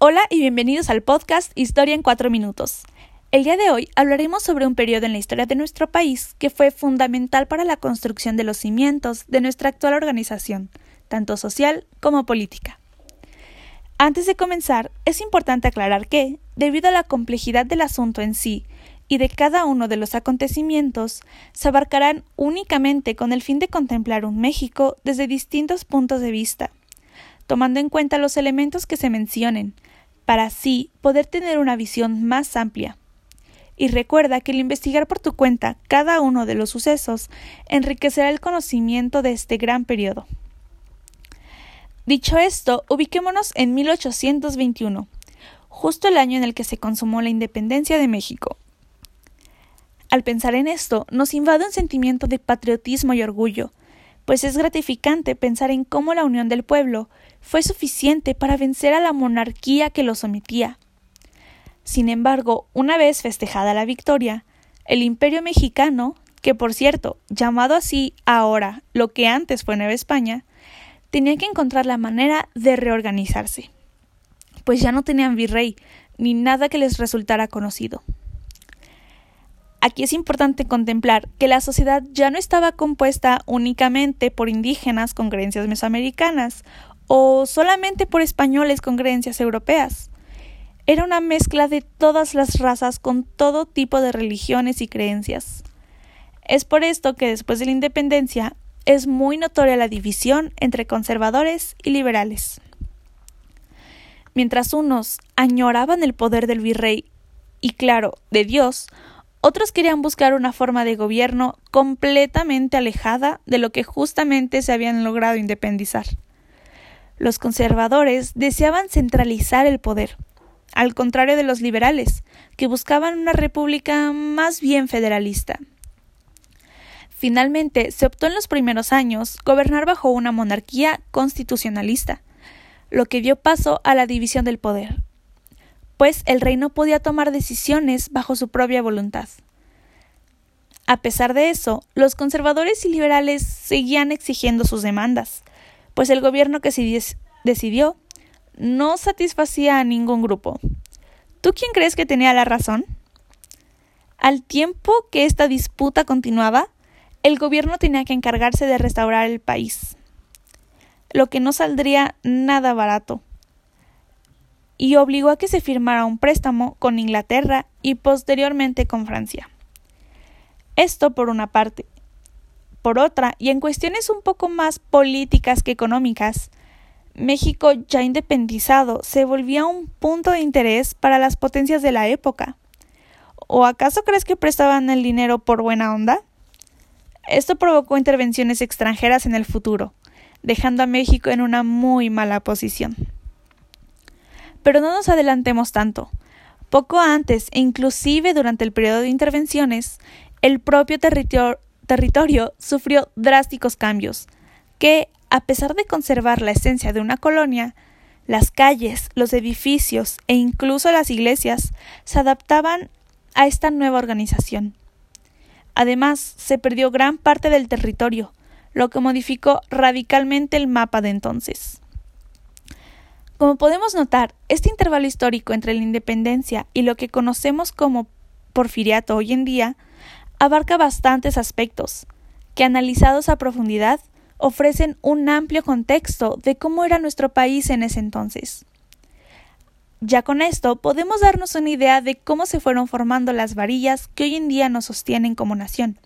Hola y bienvenidos al podcast Historia en cuatro minutos. El día de hoy hablaremos sobre un periodo en la historia de nuestro país que fue fundamental para la construcción de los cimientos de nuestra actual organización, tanto social como política. Antes de comenzar, es importante aclarar que, debido a la complejidad del asunto en sí y de cada uno de los acontecimientos, se abarcarán únicamente con el fin de contemplar un México desde distintos puntos de vista, tomando en cuenta los elementos que se mencionen, para así poder tener una visión más amplia. Y recuerda que el investigar por tu cuenta cada uno de los sucesos enriquecerá el conocimiento de este gran periodo. Dicho esto, ubiquémonos en 1821, justo el año en el que se consumó la independencia de México. Al pensar en esto, nos invade un sentimiento de patriotismo y orgullo, pues es gratificante pensar en cómo la unión del pueblo fue suficiente para vencer a la monarquía que lo sometía. Sin embargo, una vez festejada la victoria, el imperio mexicano, que por cierto, llamado así ahora lo que antes fue Nueva España, tenía que encontrar la manera de reorganizarse, pues ya no tenían virrey ni nada que les resultara conocido. Aquí es importante contemplar que la sociedad ya no estaba compuesta únicamente por indígenas con creencias mesoamericanas o solamente por españoles con creencias europeas. Era una mezcla de todas las razas con todo tipo de religiones y creencias. Es por esto que después de la independencia es muy notoria la división entre conservadores y liberales. Mientras unos añoraban el poder del virrey y, claro, de Dios, otros querían buscar una forma de gobierno completamente alejada de lo que justamente se habían logrado independizar. Los conservadores deseaban centralizar el poder, al contrario de los liberales, que buscaban una república más bien federalista. Finalmente, se optó en los primeros años gobernar bajo una monarquía constitucionalista, lo que dio paso a la división del poder, pues el rey no podía tomar decisiones bajo su propia voluntad. A pesar de eso, los conservadores y liberales seguían exigiendo sus demandas, pues el gobierno que se decidió no satisfacía a ningún grupo. ¿Tú quién crees que tenía la razón? Al tiempo que esta disputa continuaba, el gobierno tenía que encargarse de restaurar el país, lo que no saldría nada barato y obligó a que se firmara un préstamo con Inglaterra y posteriormente con Francia. Esto por una parte. Por otra, y en cuestiones un poco más políticas que económicas, México ya independizado se volvía un punto de interés para las potencias de la época. ¿O acaso crees que prestaban el dinero por buena onda? Esto provocó intervenciones extranjeras en el futuro, dejando a México en una muy mala posición. Pero no nos adelantemos tanto. Poco antes e inclusive durante el periodo de intervenciones, el propio territorio sufrió drásticos cambios, que, a pesar de conservar la esencia de una colonia, las calles, los edificios e incluso las iglesias se adaptaban a esta nueva organización. Además, se perdió gran parte del territorio, lo que modificó radicalmente el mapa de entonces. Como podemos notar, este intervalo histórico entre la independencia y lo que conocemos como porfiriato hoy en día abarca bastantes aspectos, que analizados a profundidad ofrecen un amplio contexto de cómo era nuestro país en ese entonces. Ya con esto podemos darnos una idea de cómo se fueron formando las varillas que hoy en día nos sostienen como nación.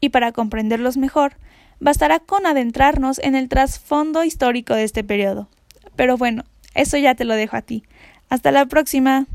Y para comprenderlos mejor, bastará con adentrarnos en el trasfondo histórico de este periodo. Pero bueno, eso ya te lo dejo a ti. Hasta la próxima.